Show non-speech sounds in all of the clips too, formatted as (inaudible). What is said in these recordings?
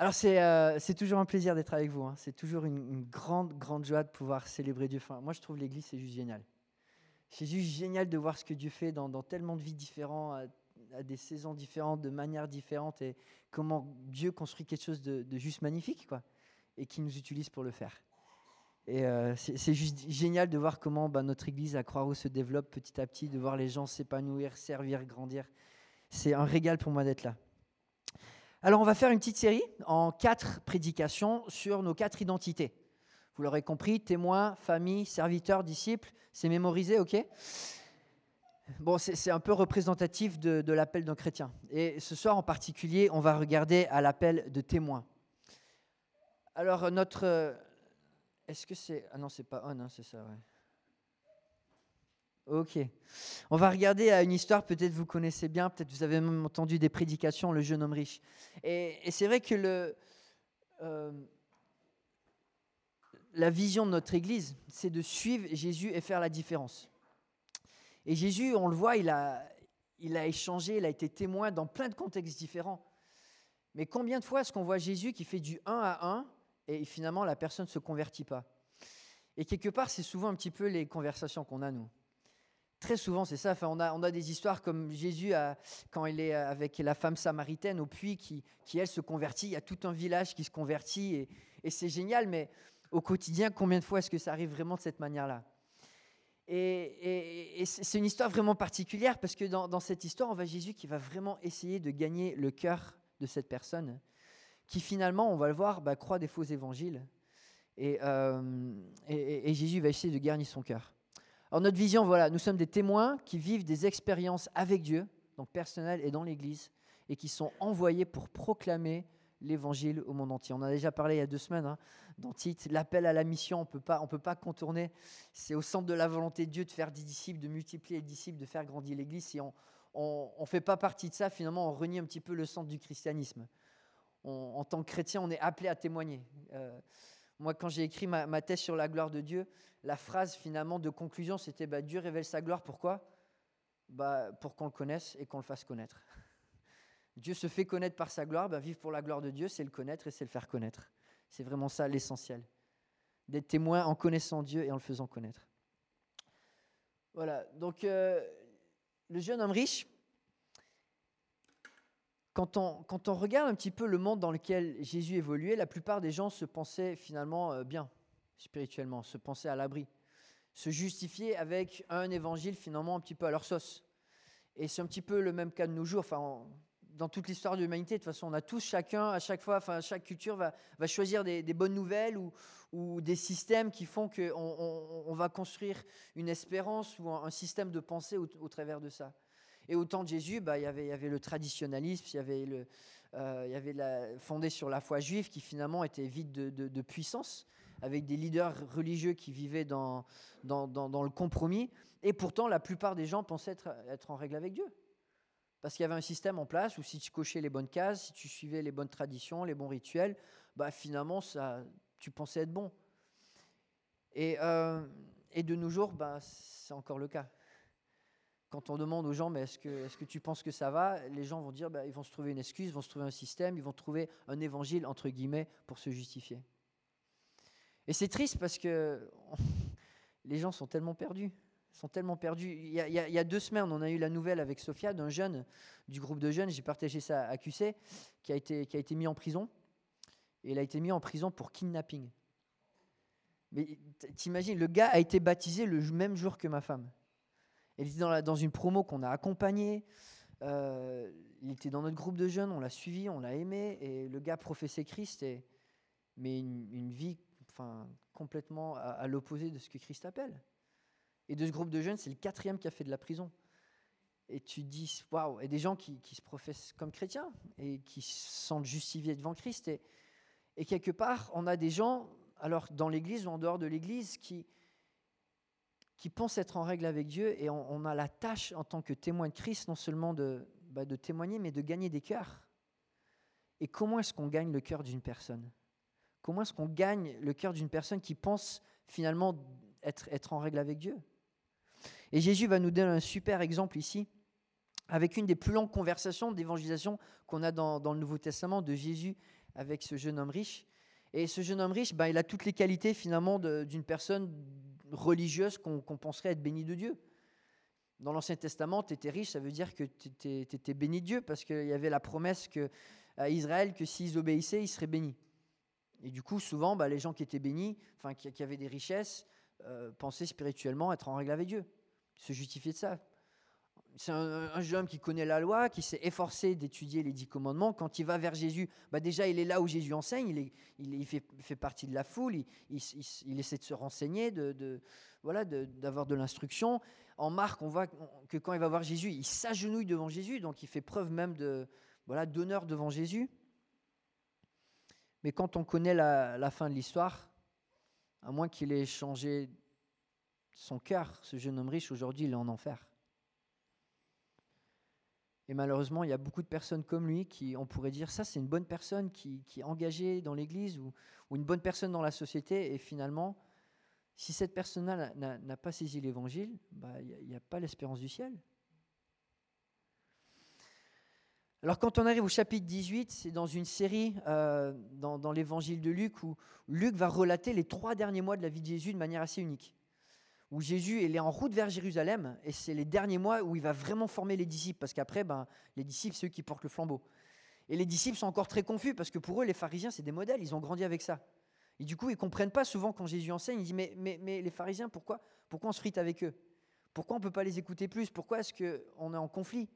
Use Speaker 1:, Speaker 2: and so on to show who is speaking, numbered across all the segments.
Speaker 1: Alors c'est euh, c'est toujours un plaisir d'être avec vous. hein. C'est toujours une, grande, grande joie de pouvoir célébrer Dieu. Moi, je trouve l'Église, c'est juste génial. C'est juste génial de voir ce que Dieu fait dans, dans tellement de vies différentes, à, des saisons différentes, de manières différentes, et comment Dieu construit quelque chose de, juste magnifique, quoi, et qui nous utilise pour le faire. Et euh, c'est c'est juste génial de voir comment bah, notre Église à Croix-Rouge se développe petit à petit, de voir les gens s'épanouir, servir, grandir. C'est un régal pour moi d'être là. Alors, on va faire une petite série en quatre prédications sur nos quatre identités. Vous l'aurez compris, témoin, famille, serviteur, disciple, c'est mémorisé, ok? Bon, c'est un peu représentatif de, de l'appel d'un chrétien. Et ce soir en particulier, on va regarder à l'appel de témoin. Alors, notre. euh, Est-ce que c'est. Ah non, c'est pas on, hein, c'est ça, ouais. Ok. On va regarder à une histoire, peut-être vous connaissez bien, peut-être vous avez même entendu des prédications, le jeune homme riche. Et, c'est vrai que euh, la vision de notre Église, c'est de suivre Jésus et faire la différence. Et Jésus, on le voit, il a, il a échangé, il a été témoin dans plein de contextes différents. Mais combien de fois est-ce qu'on voit Jésus qui fait du 1 à 1 et finalement la personne ne se convertit pas? Et quelque part, c'est souvent un petit peu les conversations qu'on a, nous. Très souvent, c'est ça. Enfin, on, a, des histoires comme Jésus, quand il est avec la femme samaritaine au puits, qui, elle, se convertit. Il y a tout un village qui se convertit, et, c'est génial, mais au quotidien, combien de fois est-ce que ça arrive vraiment de cette manière-là? Et, c'est une histoire vraiment particulière, parce que dans, cette histoire, on voit Jésus qui va vraiment essayer de gagner le cœur de cette personne, qui finalement, on va le voir, bah, croit des faux évangiles. Et, euh, et- et Jésus va essayer de gagner son cœur. Alors notre vision, voilà, nous sommes des témoins qui vivent des expériences avec Dieu, donc personnelles et dans l'Église, et qui sont envoyés pour proclamer l'Évangile au monde entier. On a déjà parlé il y a deux semaines hein, dans Tite, l'appel à la mission, on on peut pas contourner. C'est au centre de la volonté de Dieu de faire des disciples, de multiplier les disciples, de faire grandir l'Église. Si on ne fait pas partie de ça, finalement, on renie un petit peu le centre du christianisme. En tant que chrétien, on est appelé à témoigner. Euh, moi, quand j'ai écrit ma, thèse sur la gloire de Dieu, la phrase finalement de conclusion, c'était bah, Dieu révèle sa gloire. Pourquoi? Bah, Pour qu'on le connaisse et qu'on le fasse connaître. (laughs) Dieu se fait connaître par sa gloire. Bah, vivre pour la gloire de Dieu, c'est le connaître et c'est le faire connaître. C'est vraiment ça l'essentiel. D'être témoin en connaissant Dieu et en le faisant connaître. Voilà, donc euh, le jeune homme riche, quand on, regarde un petit peu le monde dans lequel Jésus évoluait, la plupart des gens se pensaient finalement euh, bien, spirituellement, se pensaient à l'abri, se justifier avec un évangile finalement un petit peu à leur sauce. Et c'est un petit peu le même cas de nos jours. Enfin, dans toute l'histoire de l'humanité, de toute façon, on a tous chacun, à chaque fois, enfin, chaque culture va, choisir des, bonnes nouvelles ou, des systèmes qui font qu'on on, va construire une espérance ou un, système de pensée au travers de ça. Et au temps de Jésus, bah, il y avait- le traditionnalisme, il y avait, euh, fondé sur la foi juive qui finalement était vide de, puissance, avec des leaders religieux qui vivaient dans, le compromis. Et pourtant, la plupart des gens pensaient être, être en règle avec Dieu. Parce qu'il y avait un système en place où si tu cochais les bonnes cases, si tu suivais les bonnes traditions, les bons rituels, bah, finalement, ça, tu pensais être bon. Et, euh, et de nos jours, bah, c'est encore le cas. Quand on demande aux gens, mais est-ce que, tu penses que ça va Les gens vont dire, bah, ils vont se trouver une excuse, ils vont se trouver un système, ils vont trouver un évangile, entre guillemets, pour se justifier. Et c'est triste parce que (laughs) les gens sont tellement perdus. Sont tellement perdus. Il y, a, deux semaines, on a eu la nouvelle avec Sophia d'un jeune du groupe de jeunes, j'ai partagé ça à QC, qui a, été, qui a été mis en prison. Et il a été mis en prison pour kidnapping. Mais t'imagines, le gars a été baptisé le même jour que ma femme. Il était dans, une promo qu'on a accompagnée. euh, il était dans notre groupe de jeunes, on l'a suivi, on l'a aimé. Et le gars professait Christ, mais une, vie complètement à, l'opposé de ce que Christ appelle. Et de ce groupe de jeunes, c'est le quatrième qui a fait de la prison. Et tu te dis, waouh, et des gens qui, se professent comme chrétiens et qui se sentent justifiés devant Christ. Et quelque part, on a des gens, alors dans l'église ou en dehors de l'église, qui, qui pensent être en règle avec Dieu. Et on, a la tâche en tant que témoin de Christ, non seulement de, bah, de témoigner, mais de gagner des cœurs. Et comment est-ce qu'on gagne le cœur d'une personne? Comment est-ce qu'on gagne le cœur d'une personne qui pense finalement être, être en règle avec Dieu? Et Jésus va nous donner un super exemple ici, avec une des plus longues conversations d'évangélisation qu'on a dans, dans le Nouveau Testament de Jésus avec ce jeune homme riche. Et ce jeune homme riche, ben, il a toutes les qualités finalement d'une personne religieuse qu'on penserait être bénie de Dieu. Dans l'Ancien Testament, tu étais riche, ça veut dire que tu étais, béni de Dieu, parce qu'il y avait la promesse que, à Israël que s'ils obéissaient, ils seraient bénis. Et du coup, souvent, bah, les gens qui étaient bénis, enfin qui, avaient des richesses, euh, pensaient spirituellement être en règle avec Dieu, se justifier de ça. C'est un, jeune homme qui connaît la loi, qui s'est efforcé d'étudier les dix commandements. Quand il va vers Jésus, bah déjà il est là où Jésus enseigne, il, fait, partie de la foule, il, essaie de se renseigner, d'avoir de, l'instruction. En Marc, on voit que quand il va voir Jésus, il s'agenouille devant Jésus, donc il fait preuve même d'honneur devant Jésus. Mais quand on connaît la, fin de l'histoire, à moins qu'il ait changé son cœur, ce jeune homme riche, aujourd'hui, il est en enfer. Et malheureusement, il y a beaucoup de personnes comme lui qui, on pourrait dire, ça c'est une bonne personne qui, est engagée dans l'Église ou, une bonne personne dans la société. Et finalement, si cette personne-là n'a pas saisi l'Évangile, bah, il n'y a, pas l'espérance du ciel. Alors quand on arrive au chapitre 18, c'est dans une série euh, dans, l'évangile de Luc où Luc va relater les trois derniers mois de la vie de Jésus de manière assez unique. Où Jésus il est en route vers Jérusalem et c'est les derniers mois où il va vraiment former les disciples parce qu'après, ben, les disciples, c'est eux qui portent le flambeau. Et les disciples sont encore très confus parce que pour eux, les pharisiens, c'est des modèles, ils ont grandi avec ça. Et du coup, ils ne comprennent pas souvent quand Jésus enseigne, ils disent mais, mais, mais les pharisiens, pourquoi, pourquoi on se frite avec eux? Pourquoi on ne peut pas les écouter plus? Pourquoi est-ce qu'on est en conflit?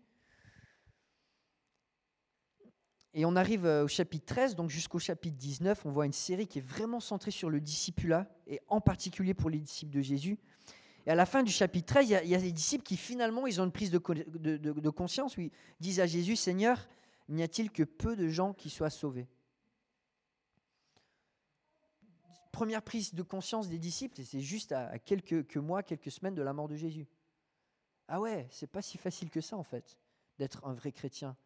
Speaker 1: Et on arrive euh, au chapitre 13, donc jusqu'au chapitre 19, on voit une série qui est vraiment centrée sur le discipulat, et en particulier pour les disciples de Jésus. Et à la fin du chapitre 13, il y a, des disciples qui finalement, ils ont une prise de, conscience, ils disent à Jésus, Seigneur, n'y a-t-il que peu de gens qui soient sauvés? Première prise de conscience des disciples, et c'est juste à, quelques mois, quelques semaines de la mort de Jésus. Ah ouais, c'est pas si facile que ça en fait, d'être un vrai chrétien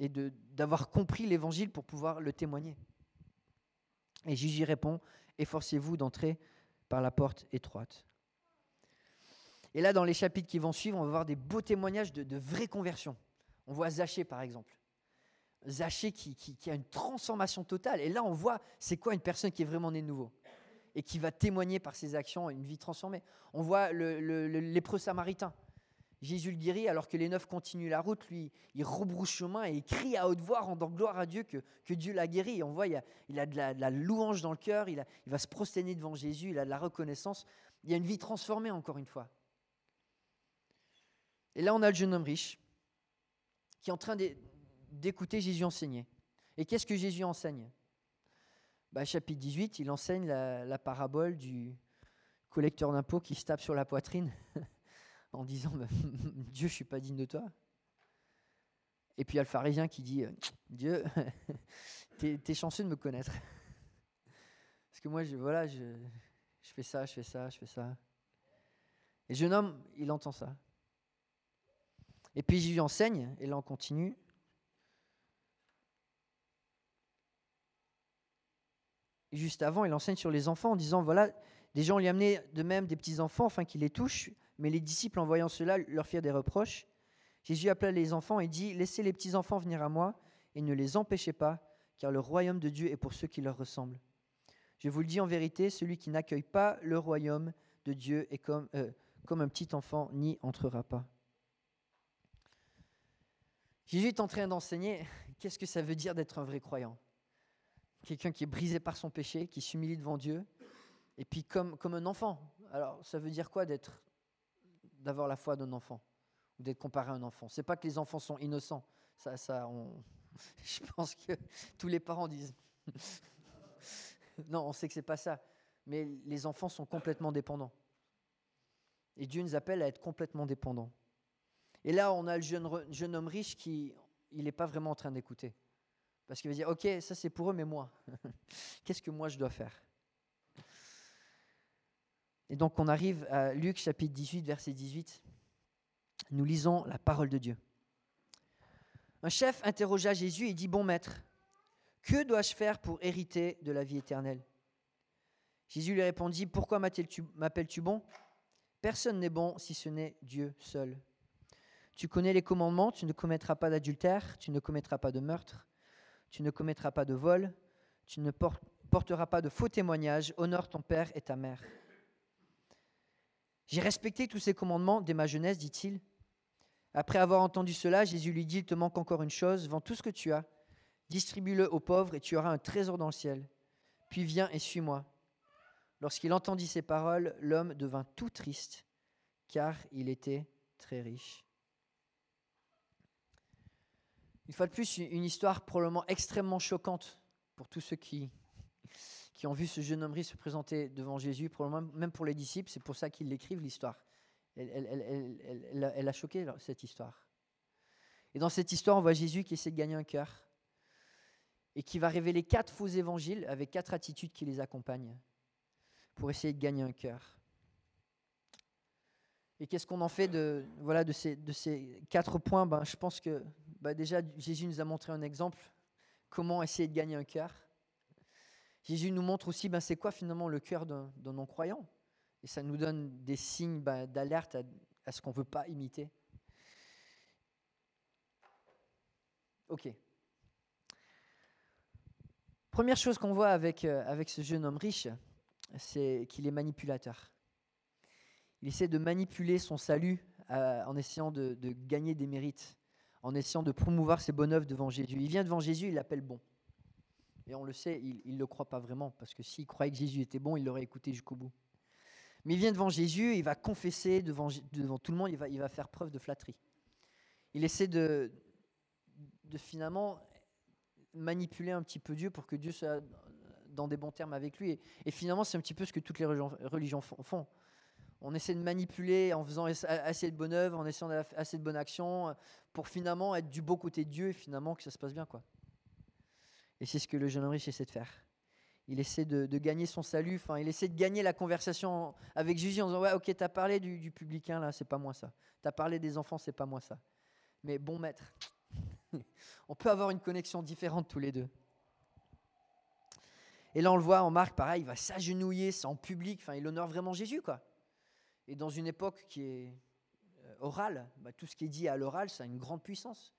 Speaker 1: et d'avoir compris l'évangile pour pouvoir le témoigner. Et Jésus répond, efforcez-vous d'entrer par la porte étroite. Et là, dans les chapitres qui vont suivre, on va voir des beaux témoignages de, vraies conversions. On voit Zachée, par exemple. Zachée qui, a une transformation totale. Et là, on voit c'est quoi une personne qui est vraiment née de nouveau et qui va témoigner par ses actions une vie transformée. On voit le, le samaritain Jésus le guérit alors que les neuf continuent la route. Lui, il rebrousse chemin et il crie à haute voix, rendant gloire à Dieu que, Dieu l'a guéri. on voit, il a, de, la, louange dans le cœur, il, va se prosterner devant Jésus, il a de la reconnaissance. Il y a une vie transformée, encore une fois. Et là, on a le jeune homme riche qui est en train d'écouter Jésus enseigner. Et qu'est-ce que Jésus enseigne? Bah, Chapitre 18, il enseigne la parabole du collecteur d'impôts qui se tape sur la poitrine. (laughs) en disant (laughs) Dieu, je suis pas digne de toi. Et puis il y a le pharisien qui dit (tsk) Dieu, (laughs) t'es es chanceux de me connaître. (laughs) Parce que moi, je, voilà, je, fais ça, je fais ça, je fais ça. Et le jeune homme, il entend ça. Et puis je lui enseigne, et là on continue. juste avant, il enseigne sur les enfants en disant voilà, des gens lui amenaient de même des petits enfants afin qu'il les touche. Mais les disciples, en voyant cela, leur firent des reproches. Jésus appela les enfants et dit, Laissez les petits enfants venir à moi et ne les empêchez pas, car le royaume de Dieu est pour ceux qui leur ressemblent. Je vous le dis en vérité, celui qui n'accueille pas le royaume de Dieu est comme, euh, comme un petit enfant, n'y entrera pas. Jésus est en train d'enseigner (laughs) qu'est-ce que ça veut dire d'être un vrai croyant? Quelqu'un qui est brisé par son péché, qui s'humilie devant Dieu, et puis comme, comme un enfant. Alors ça veut dire quoi d'être d'avoir la foi d'un enfant ou d'être comparé à un enfant. C'est pas que les enfants sont innocents. (laughs) Je pense que tous les parents disent. (laughs) non, on sait que c'est pas ça. Mais les enfants sont complètement dépendants. Et Dieu nous appelle à être complètement dépendants. Et là, on a le jeune, jeune homme riche qui, il n'est pas vraiment en train d'écouter. Parce qu'il va dire, ok, ça c'est pour eux, mais moi, (laughs) qu'est-ce que moi je dois faire? Et donc on arrive à Luc chapitre 18, verset 18. Nous lisons la parole de Dieu. Un chef interrogea Jésus et dit, Bon maître, que dois-je faire pour hériter de la vie éternelle? Jésus lui répondit, Pourquoi m'appelles-tu bon? Personne n'est bon si ce n'est Dieu seul. Tu connais les commandements, tu ne commettras pas d'adultère, tu ne commettras pas de meurtre, tu ne commettras pas de vol, tu ne porteras pas de faux témoignages, honore ton père et ta mère. J'ai respecté tous ces commandements dès ma jeunesse, dit-il. Après avoir entendu cela, Jésus lui dit, il te manque encore une chose, vends tout ce que tu as, distribue-le aux pauvres et tu auras un trésor dans le ciel. Puis viens et suis-moi. Lorsqu'il entendit ces paroles, l'homme devint tout triste, car il était très riche. Une fois de plus, une histoire probablement extrêmement choquante pour tous ceux qui, qui ont vu ce jeune homme riche se présenter devant Jésus, même pour les disciples, c'est pour ça qu'ils l'écrivent l'histoire. Elle, a choqué cette histoire. Et dans cette histoire, on voit Jésus qui essaie de gagner un cœur et qui va révéler quatre faux évangiles avec quatre attitudes qui les accompagnent pour essayer de gagner un cœur. Et qu'est-ce qu'on en fait de, voilà, de ces quatre points? Ben, Je pense que ben, déjà, Jésus nous a montré un exemple, comment essayer de gagner un cœur? Jésus nous montre aussi ben, c'est quoi finalement le cœur d'un non-croyant. Et ça nous donne des signes ben, d'alerte à, ce qu'on ne veut pas imiter. Ok. Première chose qu'on voit avec, euh, avec ce jeune homme riche, c'est qu'il est manipulateur. Il essaie de manipuler son salut euh, en essayant de, gagner des mérites, en essayant de promouvoir ses bonnes œuvres devant Jésus. Il vient devant Jésus, il l'appelle bon. Et on le sait, il ne le croit pas vraiment, parce que s'il croyait que Jésus était bon, il l'aurait écouté jusqu'au bout. Mais il vient devant Jésus, il va confesser devant, tout le monde, il va, faire preuve de flatterie. Il essaie de, finalement manipuler un petit peu Dieu pour que Dieu soit dans des bons termes avec lui. Et, finalement, c'est un petit peu ce que toutes les religions font. On essaie de manipuler en faisant assez de bonnes œuvres, en essayant assez de bonnes actions, pour finalement être du beau côté de Dieu et finalement que ça se passe bien. Et c'est ce que le jeune homme riche essaie de faire. Il essaie de, gagner son salut, enfin, il essaie de gagner la conversation avec Jésus en disant Ouais, ok, tu as parlé du, publicain, là, c'est pas moi ça. Tu as parlé des enfants, c'est pas moi ça. Mais bon maître, (laughs) on peut avoir une connexion différente tous les deux. Et là, on le voit en Marc, pareil, il va s'agenouiller, c'est en public, enfin, il honore vraiment Jésus, quoi. Et dans une époque qui est euh, orale, bah, tout ce qui est dit à l'oral, ça a une grande puissance.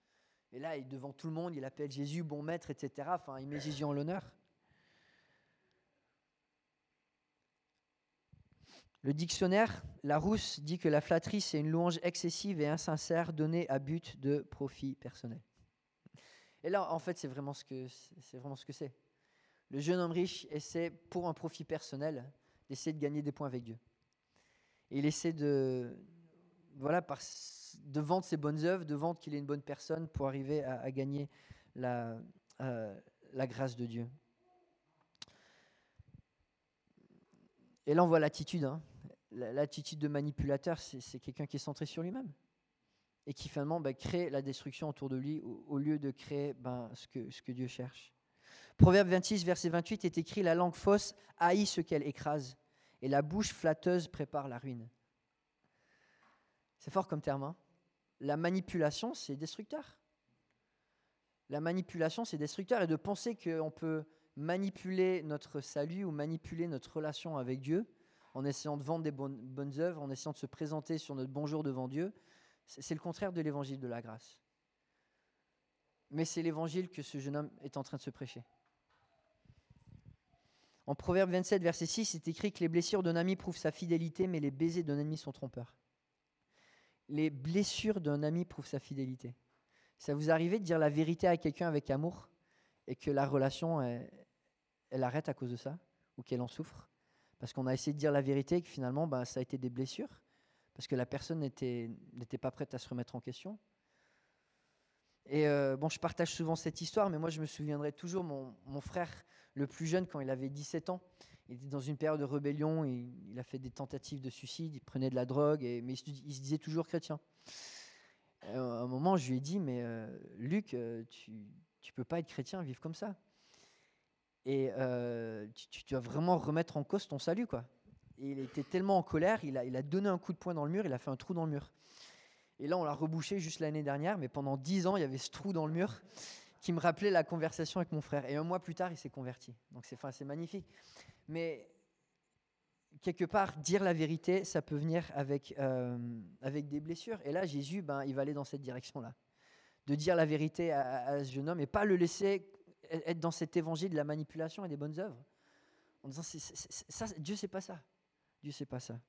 Speaker 1: Et là, devant tout le monde, il appelle Jésus bon maître, etc. Enfin, il met Jésus en l'honneur. Le dictionnaire Larousse dit que la flatterie, c'est une louange excessive et insincère donnée à but de profit personnel. Et là, en fait, c'est vraiment ce que c'est vraiment ce que c'est. Le jeune homme riche essaie, pour un profit personnel, d'essayer de gagner des points avec Dieu. Et il essaie de, voilà, par, de vendre ses bonnes œuvres, de vendre qu'il est une bonne personne pour arriver à, gagner la, euh, la grâce de Dieu. Et là, on voit l'attitude. Hein. L'attitude de manipulateur, c'est quelqu'un qui est centré sur lui-même et qui finalement bah, crée la destruction autour de lui au, lieu de créer ben, ce, que, ce que Dieu cherche. Proverbe 26, verset 28 est écrit La langue fausse haït ce qu'elle écrase, et la bouche flatteuse prépare la ruine. C'est fort comme terme. Hein la manipulation, c'est destructeur. La manipulation, c'est destructeur. Et de penser qu'on peut manipuler notre salut ou manipuler notre relation avec Dieu en essayant de vendre des bonnes, œuvres, en essayant de se présenter sur notre bonjour devant Dieu, c'est le contraire de l'évangile de la grâce. Mais c'est l'évangile que ce jeune homme est en train de se prêcher. En Proverbe 27, verset 6, c'est écrit que les blessures d'un ami prouvent sa fidélité, mais les baisers d'un ennemi sont trompeurs. Les blessures d'un ami prouvent sa fidélité. Ça vous arrive de dire la vérité à quelqu'un avec amour et que la relation, elle, arrête à cause de ça ou qu'elle en souffre? Parce qu'on a essayé de dire la vérité et que finalement, ben, ça a été des blessures parce que la personne n'était pas prête à se remettre en question. Et euh, bon, je partage souvent cette histoire, mais moi je me souviendrai toujours, mon, mon, frère le plus jeune, quand il avait 17 ans, il était dans une période de rébellion, il, a fait des tentatives de suicide, il prenait de la drogue, mais il se, disait toujours chrétien. à un moment, je lui ai dit, mais euh, Luc, euh, tu ne peux pas être chrétien, vivre comme ça. Et tu, tu, dois vraiment remettre en cause ton salut, quoi. Et il était tellement en colère, il a donné un coup de poing dans le mur, il a fait un trou dans le mur. Et là, on l'a rebouché juste l'année dernière, mais pendant dix ans, il y avait ce trou dans le mur qui me rappelait la conversion avec mon frère. Et un mois plus tard, il s'est converti. Donc c'est enfin, magnifique. Mais quelque part, dire la vérité, ça peut venir avec, euh, avec des blessures. Et là, Jésus, ben, il va aller dans cette direction-là. De dire la vérité à, ce jeune homme et pas le laisser être dans cet évangile de la manipulation et des bonnes œuvres. En disant, Dieu, c'est pas ça. Dieu, c'est pas ça.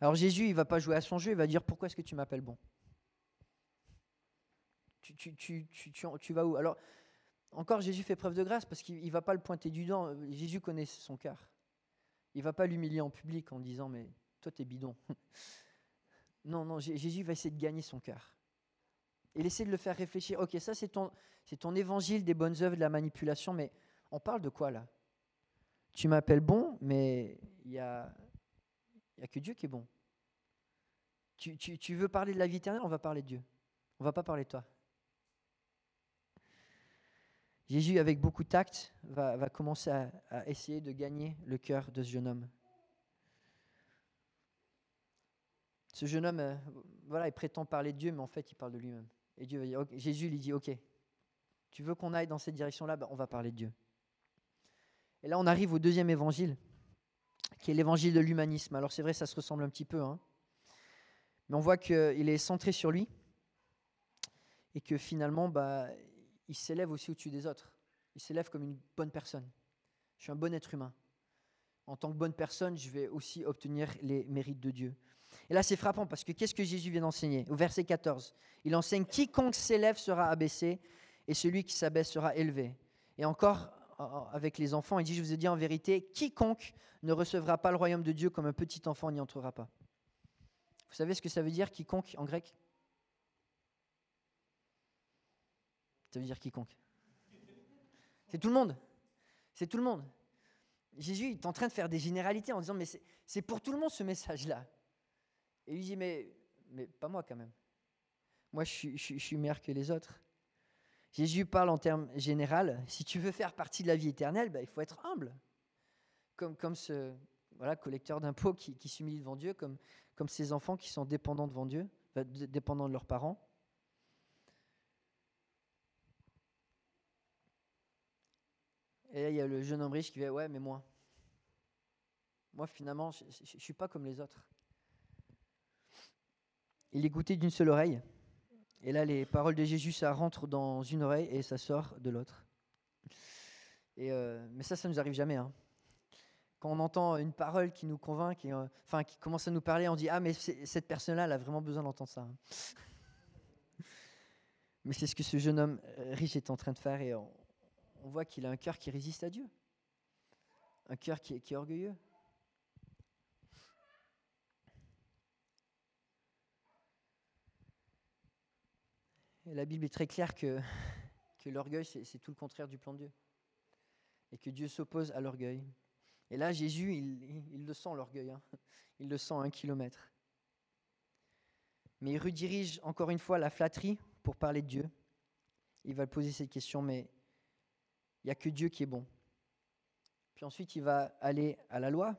Speaker 1: Alors Jésus, il va pas jouer à son jeu, il va dire, pourquoi est-ce que tu m'appelles bon? Tu, tu, tu, tu, vas où? Alors, encore, Jésus fait preuve de grâce parce qu'il ne va pas le pointer du doigt. Jésus connaît son cœur. Il ne va pas l'humilier en public en disant, mais toi, tu es bidon. (laughs) non, non, Jésus va essayer de gagner son cœur. Et essayer de le faire réfléchir. Ok, ça, c'est ton, ton évangile des bonnes œuvres, de la manipulation, mais on parle de quoi là? Tu m'appelles bon, mais il n'y a, que Dieu qui est bon. Tu, tu, tu veux parler de la vie éternelle, on va parler de Dieu. On va pas parler de toi. Jésus, avec beaucoup de tact, va, commencer à, essayer de gagner le cœur de ce jeune homme. Ce jeune homme, euh, voilà, il prétend parler de Dieu, mais en fait, il parle de lui-même. Et Dieu Jésus lui dit, ok, tu veux qu'on aille dans cette direction-là, ben, on va parler de Dieu. Et là, on arrive au deuxième évangile, qui est l'évangile de l'humanisme. Alors c'est vrai, ça se ressemble un petit peu, hein. mais on voit qu'il est centré sur lui, et que finalement, bah, il s'élève aussi au-dessus des autres. Il s'élève comme une bonne personne. Je suis un bon être humain. En tant que bonne personne, je vais aussi obtenir les mérites de Dieu. Et là, c'est frappant parce que qu'est-ce que Jésus vient d'enseigner Au verset 14, il enseigne Quiconque s'élève sera abaissé et celui qui s'abaisse sera élevé. Et encore, avec les enfants, il dit Je vous ai dit en vérité, quiconque ne recevra pas le royaume de Dieu comme un petit enfant n'y entrera pas. Vous savez ce que ça veut dire, quiconque en grec? Ça veut dire quiconque. C'est tout le monde. C'est tout le monde. Jésus est en train de faire des généralités en disant, mais c'est pour tout le monde ce message-là. Et il dit, mais, pas moi quand même. Moi, je suis, meilleur que les autres. Jésus parle en termes généraux. Si tu veux faire partie de la vie éternelle, bah, il faut être humble. Comme, ce voilà, collecteur d'impôts qui, qui s'humilie devant Dieu, comme, comme ces enfants qui sont dépendants devant Dieu, dépendants de leurs parents. Et là, il y a le jeune homme riche qui dit Ouais, mais moi, moi finalement, je ne suis pas comme les autres. Il est goûté d'une seule oreille. Et là, les paroles de Jésus, ça rentre dans une oreille et ça sort de l'autre. Et euh, mais ça, ça nous arrive jamais. Hein. Quand on entend une parole qui nous convainc, qui, euh, enfin, qui commence à nous parler, on dit Ah, mais cette personne-là, elle a vraiment besoin d'entendre ça. Hein. (laughs) mais c'est ce que ce jeune homme euh, riche est en train de faire. Et on, on voit qu'il a un cœur qui résiste à Dieu, un cœur qui est, orgueilleux. Et la Bible est très claire que, l'orgueil, c'est tout le contraire du plan de Dieu. Et que Dieu s'oppose à l'orgueil. Et là, Jésus, il, le sent, l'orgueil. Hein. Il le sent à un kilomètre. Mais il redirige encore une fois la flatterie pour parler de Dieu. Il va poser cette question, mais il n'y a que Dieu qui est bon. Puis ensuite, il va aller à la loi.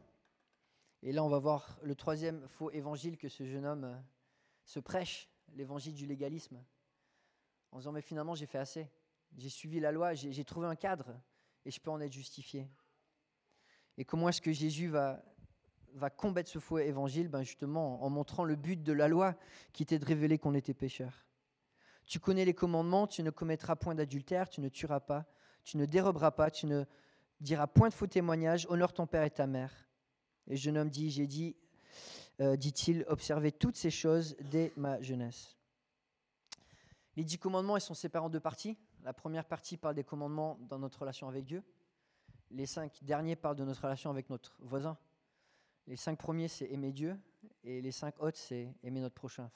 Speaker 1: Et là, on va voir le troisième faux évangile que ce jeune homme euh, se prêche, l'évangile du légalisme. En disant, mais finalement, j'ai fait assez. J'ai suivi la loi, j'ai trouvé un cadre et je peux en être justifié. Et comment est-ce que Jésus va, combattre ce faux évangile? Ben Justement, en montrant le but de la loi qui était de révéler qu'on était pécheur. Tu connais les commandements, tu ne commettras point d'adultère, tu ne tueras pas, tu ne déroberas pas, tu ne diras point de faux témoignages, honore ton père et ta mère. Et le jeune homme dit, j'ai dit, euh, dit-il, observer toutes ces choses dès ma jeunesse. Les dix commandements, ils sont séparés en deux parties. La première partie parle des commandements dans notre relation avec Dieu. Les cinq derniers parlent de notre relation avec notre voisin. Les cinq premiers, c'est aimer Dieu. Et les cinq autres, c'est aimer notre prochain.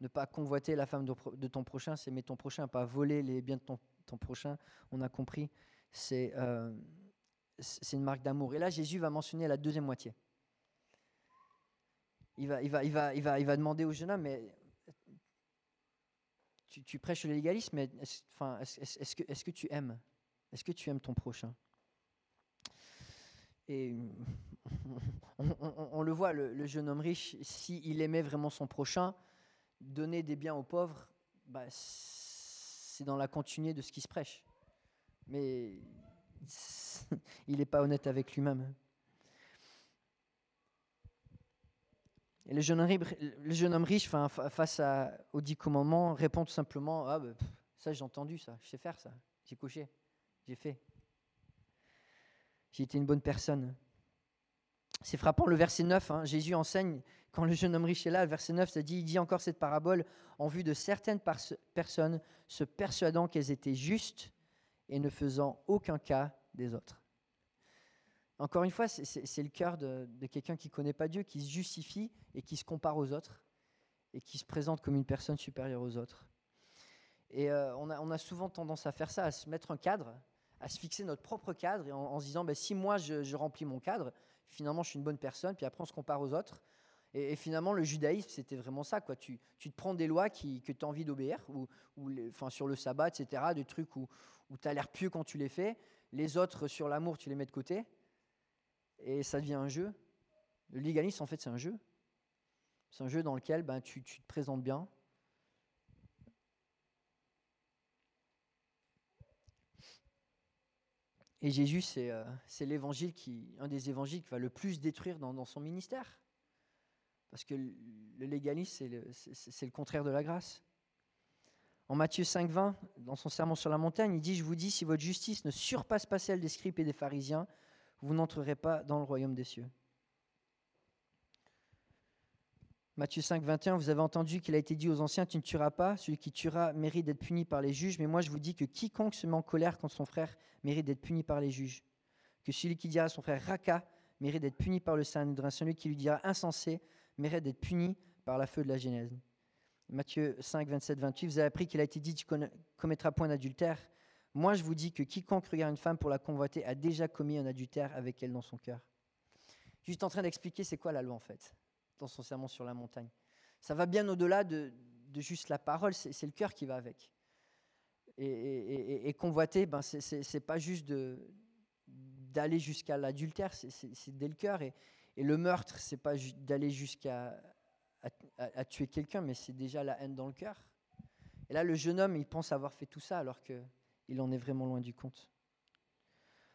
Speaker 1: Ne pas convoiter la femme de ton prochain, c'est aimer ton prochain, pas voler les biens de ton prochain, on a compris, euh, c'est une marque d'amour. Et là, Jésus va mentionner la deuxième moitié. Il va, il va, il va, il va, il va demander au jeune homme, mais tu, prêches le légalisme, mais est-ce enfin, est, que, est que tu aimes? Est-ce que tu aimes ton prochain? Et on, le voit, le, jeune homme riche, s'il aimait vraiment son prochain, donner des biens aux pauvres, bah, c'est dans la continuité de ce qui se prêche. Mais il n'est pas honnête avec lui-même. Et le jeune homme, riche, face à, aux dix commandements, répond tout simplement Ah, bah, ça j'ai entendu, ça, je sais faire ça. J'ai coché. J'ai fait. J'ai été une bonne personne. C'est frappant le verset 9. Hein. Jésus enseigne, quand le jeune homme riche est là, le verset 9, ça dit, il dit encore cette parabole en vue de certaines personnes se persuadant qu'elles étaient justes et ne faisant aucun cas des autres. Encore une fois, c'est le cœur de, quelqu'un qui ne connaît pas Dieu, qui se justifie et qui se compare aux autres et qui se présente comme une personne supérieure aux autres. Et euh, on, a, souvent tendance à faire ça, à se mettre un cadre, à se fixer notre propre cadre et en, se disant, ben, si moi je, remplis mon cadre, finalement je suis une bonne personne, puis après on se compare aux autres. Et, finalement, le judaïsme, c'était vraiment ça. Quoi. Tu, te prends des lois qui, que tu as envie d'obéir, ou, enfin, sur le sabbat, etc., des trucs où, où tu as l'air pieux quand tu les fais. Les autres, sur l'amour, tu les mets de côté. Et ça devient un jeu. Le légalisme, en fait, c'est un jeu. C'est un jeu dans lequel ben, tu, tu te présentes bien, Et Jésus, euh, c'est l'évangile qui, un des évangiles qui va le plus détruire dans, son ministère. Parce que le légalisme, c'est le, contraire de la grâce. En Matthieu 5, 20, dans son sermon sur la montagne, il dit Je vous dis, si votre justice ne surpasse pas celle des scribes et des pharisiens, vous n'entrerez pas dans le royaume des cieux. Matthieu 5, 21, vous avez entendu qu'il a été dit aux anciens, tu ne tueras pas, celui qui tuera mérite d'être puni par les juges, mais moi je vous dis que quiconque se met en colère contre son frère mérite d'être puni par les juges. Que celui qui dira à son frère Raka mérite d'être puni par le Sanhédrin, celui qui lui dira insensé mérite d'être puni par la feu de la Genèse. Matthieu 5, 27, 28, vous avez appris qu'il a été dit, tu commettras point d'adultère. Moi je vous dis que quiconque regarde une femme pour la convoiter a déjà commis un adultère avec elle dans son cœur. Juste en train d'expliquer c'est quoi la loi en fait dans son sermon sur la montagne. Ça va bien au-delà de, juste la parole, c'est le cœur qui va avec. Et, convoiter, ben c'est pas juste d'aller jusqu'à l'adultère, c'est dès le cœur. Et, le meurtre, c'est pas d'aller jusqu'à tuer quelqu'un, mais c'est déjà la haine dans le cœur. Et là, le jeune homme, il pense avoir fait tout ça alors qu'il en est vraiment loin du compte.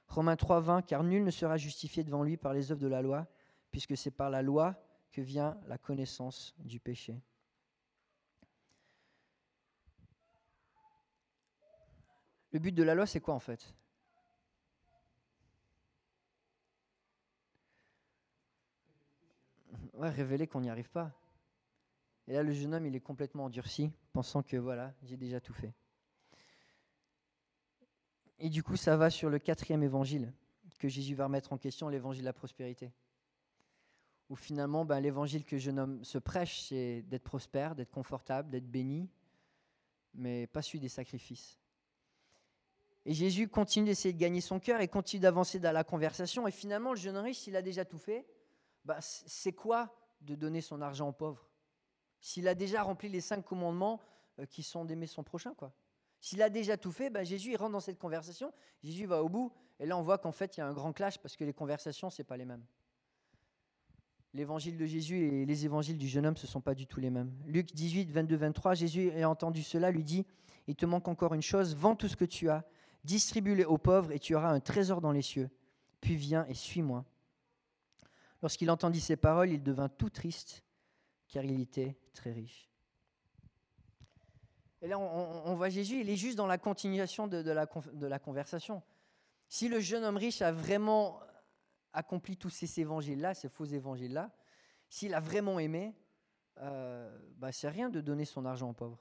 Speaker 1: Romains 3, car nul ne sera justifié devant lui par les œuvres de la loi, puisque c'est par la loi que vient la connaissance du péché. Le but de la loi, c'est quoi en fait? Ouais, Révéler qu'on n'y arrive pas. Et là, le jeune homme, il est complètement endurci, pensant que voilà, j'ai déjà tout fait. Et du coup, ça va sur le quatrième évangile que Jésus va remettre en question, l'évangile de la prospérité où finalement ben, l'évangile que je nomme se prêche, c'est d'être prospère, d'être confortable, d'être béni, mais pas celui des sacrifices. Et Jésus continue d'essayer de gagner son cœur et continue d'avancer dans la conversation. Et finalement, le jeune riche, s'il a déjà tout fait, ben, c'est quoi de donner son argent aux pauvres? S'il a déjà rempli les cinq commandements euh, qui sont d'aimer son prochain, quoi. S'il a déjà tout fait, ben, Jésus il rentre dans cette conversation, Jésus va au bout, et là on voit qu'en fait il y a un grand clash parce que les conversations, c'est pas les mêmes l'évangile de Jésus et les évangiles du jeune homme, ce ne sont pas du tout les mêmes. Luc 18, 22, 23, Jésus ayant entendu cela, lui dit, il te manque encore une chose, vends tout ce que tu as, distribue-les aux pauvres et tu auras un trésor dans les cieux. Puis viens et suis-moi. Lorsqu'il entendit ces paroles, il devint tout triste, car il était très riche. Et là, on, voit Jésus, il est juste dans la continuation de, la, de la conversation. Si le jeune homme riche a vraiment accompli tous ces évangiles-là, ces faux évangiles-là, s'il a vraiment aimé, euh, bah, c'est rien de donner son argent aux pauvres.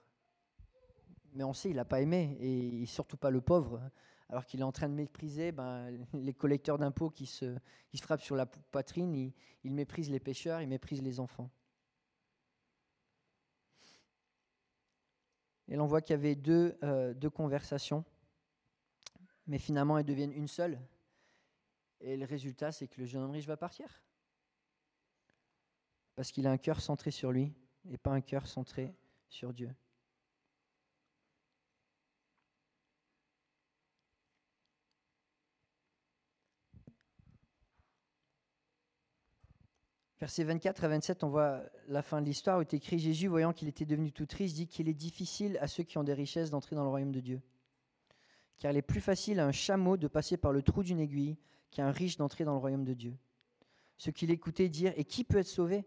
Speaker 1: Mais on sait, il n'a pas aimé, et surtout pas le pauvre, alors qu'il est en train de mépriser ben, (laughs) les collecteurs d'impôts qui se, frappent sur la poitrine, il, méprise les pêcheurs, il méprise les enfants. Et l'on voit qu'il y avait euh, deux conversations, mais finalement elles deviennent une seule. Et le résultat, c'est que le jeune homme riche va partir. Parce qu'il a un cœur centré sur lui et pas un cœur centré sur Dieu. Versets 24 à 27, on voit la fin de l'histoire où est écrit Jésus, voyant qu'il était devenu tout triste, dit qu'il est difficile à ceux qui ont des richesses d'entrer dans le royaume de Dieu. Car il est plus facile à un chameau de passer par le trou d'une aiguille qu'un riche d'entrer dans le royaume de Dieu. Ce qu'il écoutait dire Et qui peut être sauvé?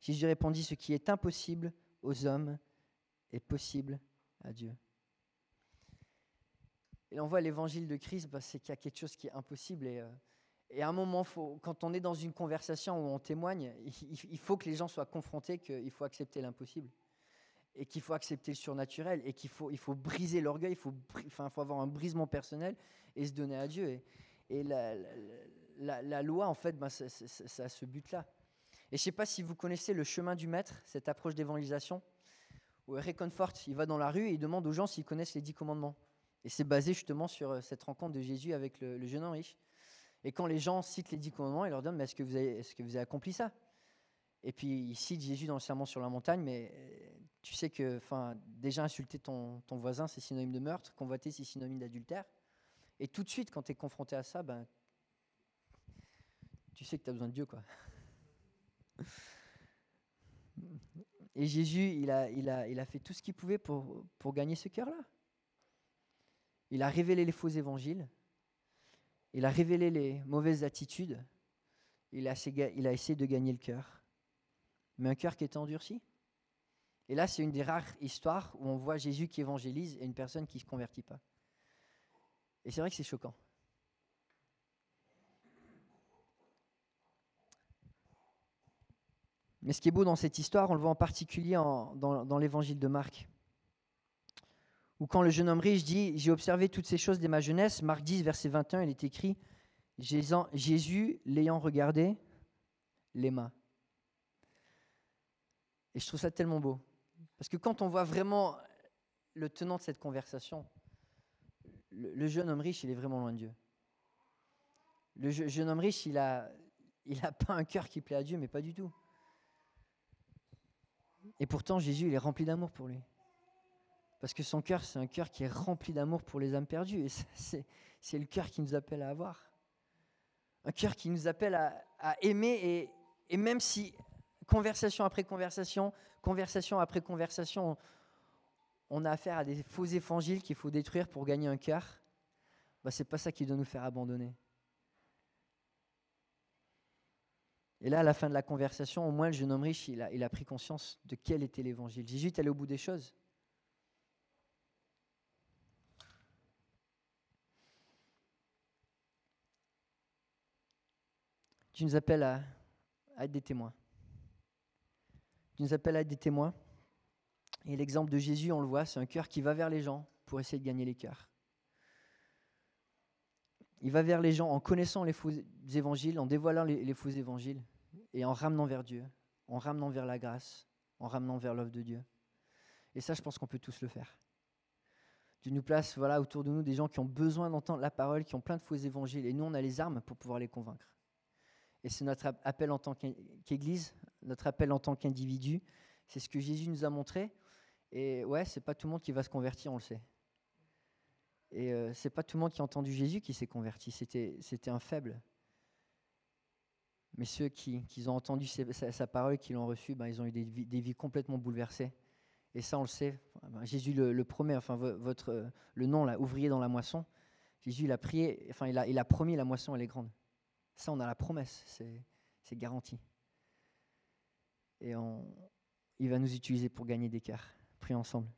Speaker 1: Jésus répondit Ce qui est impossible aux hommes est possible à Dieu. Et on voit l'évangile de Christ, bah, c'est qu'il y a quelque chose qui est impossible. Et, euh, à un moment, quand on est dans une conversation où on témoigne, il, faut que les gens soient confrontés qu'il faut accepter l'impossible. Et qu'il faut accepter le surnaturel. Et qu'il faut, briser l'orgueil, il faut, faut avoir un brisement personnel et se donner à Dieu. Et, et la, loi, en fait, bah, ça, a ce but-là. Et je ne sais pas si vous connaissez le chemin du maître, cette approche d'évangélisation, où Réconfort, il va dans la rue et il demande aux gens s'ils connaissent les dix commandements. Et c'est basé justement sur euh, cette rencontre de Jésus avec le, jeune homme. Et quand les gens citent les dix commandements, il leur demande, mais est-ce que, vous avez, accompli ça? Et puis il cite Jésus dans le serment sur la montagne, mais euh, tu sais que déjà insulter ton, ton voisin, c'est synonyme de meurtre, convoiter, c'est synonyme d'adultère. Et tout de suite, quand tu es confronté à ça, ben, tu sais que tu as besoin de Dieu. quoi. (laughs) Et Jésus, il a, fait tout ce qu'il pouvait pour, pour gagner ce cœur-là. Il a révélé les faux évangiles. Il a révélé les mauvaises attitudes. Il a, il a essayé de gagner le cœur. Mais un cœur qui est endurci. Et là, c'est une des rares histoires où on voit Jésus qui évangélise et une personne qui ne se convertit pas. Et c'est vrai que c'est choquant. Mais ce qui est beau dans cette histoire, on le voit en particulier dans, l'évangile de Marc. Où quand le jeune homme riche dit J'ai observé toutes ces choses dès ma jeunesse, Marc 10, verset 21, il est écrit Jésus, l'ayant regardé, l'aima. Et je trouve ça tellement beau. Parce que quand on voit vraiment le tenant de cette conversation, le, jeune homme riche, il est vraiment loin de Dieu. Le jeune homme riche, il n'a il a pas un cœur qui plaît à Dieu, mais pas du tout. Et pourtant, Jésus, il est rempli d'amour pour lui. Parce que son cœur, c'est un cœur qui est rempli d'amour pour les âmes perdues. Et c'est le cœur qui nous appelle à avoir. Un cœur qui nous appelle à, aimer. Et, et, même si, conversation après conversation, conversation après conversation, on a affaire à des faux évangiles qu'il faut détruire pour gagner un cœur, bah, ce n'est pas ça qui doit nous faire abandonner. Et là, à la fin de la conversation, au moins le jeune homme riche, il a, pris conscience de quel était l'évangile. Jésus est allé au bout des choses. Tu nous appelles à, être des témoins. Tu nous appelles à être des témoins. Et l'exemple de Jésus, on le voit, c'est un cœur qui va vers les gens pour essayer de gagner les cœurs. Il va vers les gens en connaissant les faux évangiles, en dévoilant les, faux évangiles et en ramenant vers Dieu, en ramenant vers la grâce, en ramenant vers l'œuvre de Dieu. Et ça, je pense qu'on peut tous le faire. Dieu nous place voilà, autour de nous des gens qui ont besoin d'entendre la parole, qui ont plein de faux évangiles, et nous, on a les armes pour pouvoir les convaincre. Et c'est notre appel en tant qu'Église, notre appel en tant qu'individu. C'est ce que Jésus nous a montré. Et ouais, c'est pas tout le monde qui va se convertir, on le sait. Et euh, c'est pas tout le monde qui a entendu Jésus qui s'est converti, c'était, c'était un faible. Mais ceux qui, ont entendu sa, parole, qui l'ont reçu, ben, ils ont eu des, des, vies complètement bouleversées. Et ça, on le sait. Ben, Jésus le, promet, enfin, votre, le nom, là, ouvrier dans la moisson. Jésus, il a prié, enfin, il a, il a promis la moisson, elle est grande. Ça, on a la promesse, c'est, c'est garanti. Et on, il va nous utiliser pour gagner des cœurs. Ensemble.